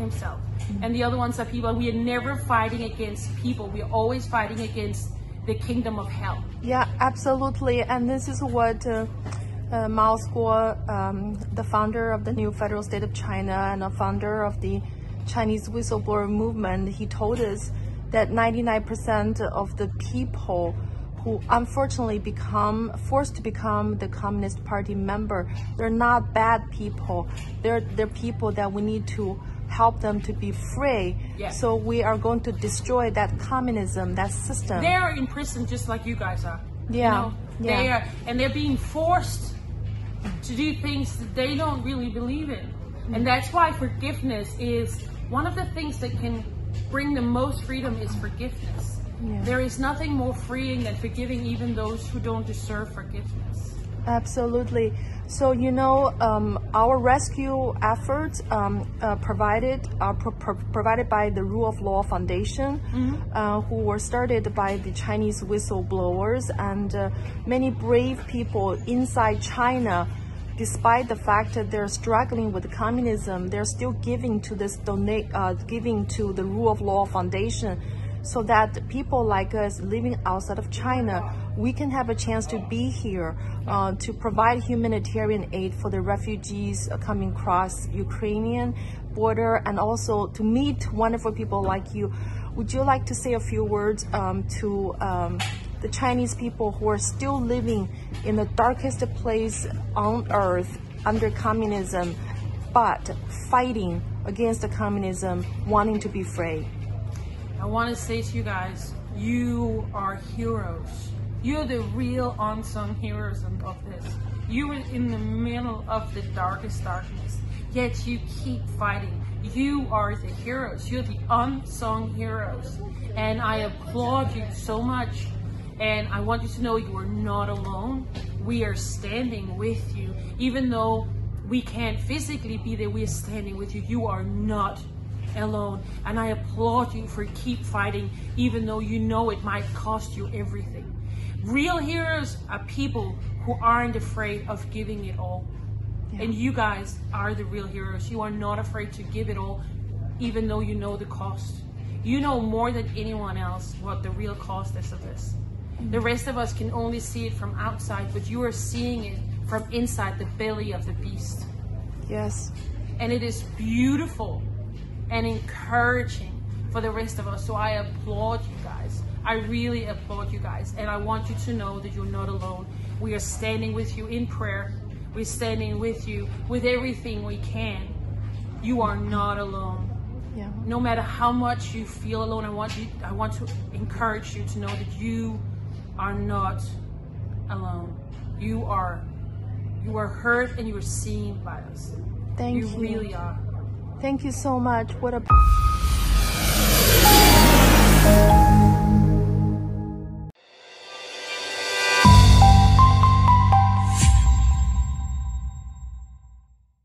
himself. And the other ones are people. We are never fighting against people. We are always fighting against the kingdom of hell. Yeah, absolutely. And this is what uh, uh, Mao Zedong, um, the founder of the new federal state of China and the founder of the Chinese whistleblower movement, he told us that 99% of the people who unfortunately become forced to become the Communist Party member, they're not bad people. They're they're people that we need to help them to be free. Yeah. So we are going to destroy that communism, that system. They are in prison just like you guys are. Yeah, You know, yeah. They are, and they're being forced to do things that they don't really believe in. Mm-hmm. And that's why forgiveness is one of the things that can bring the most freedom is forgiveness. Yeah. There is nothing more freeing than forgiving even those who don't deserve forgiveness. Absolutely. So you know, um, our rescue efforts um, uh, provided are pro- pro- provided by the Rule of Law Foundation, uh, who were started by the Chinese whistleblowers and uh, many brave people inside China. Despite the fact that they're struggling with communism, they're still giving to this donate, uh, giving to the Rule of Law Foundation so that people like us living outside of China, we can have a chance to be here uh, to provide humanitarian aid for the refugees uh, coming across Ukrainian border and also to meet wonderful people like you. Would you like to say a few words um, to um, the Chinese people who are still living in the darkest place on earth under communism, but fighting against the communism, wanting to be free? I want to say to you guys, you are heroes. You're the real unsung heroes of this. You were in the middle of the darkest darkness, yet you keep fighting. You are the heroes. You're the unsung heroes. And I applaud you so much. And I want you to know you are not alone. We are standing with you. Even though we can't physically be there, we are standing with you. You are not alone. And I applaud you for keep fighting, even though you know it might cost you everything. Real heroes are people who aren't afraid of giving it all. And you guys are the real heroes. You are not afraid to give it all, even though you know the cost. You know more than anyone else what the real cost is of this. Mm-hmm. The rest of us can only see it from outside, but you are seeing it from inside the belly of the beast Yes. and it is beautiful and encouraging for the rest of us. So I applaud you guys. I really applaud you guys. And I want you to know that you're not alone. We are standing with you in prayer. We're standing with you with everything we can. You are not alone. Yeah. No matter how much you feel alone, I want you I want to encourage you to know that you are not alone. You are you are heard and you are seen by us. Thank you you. really are. Thank you so much. What a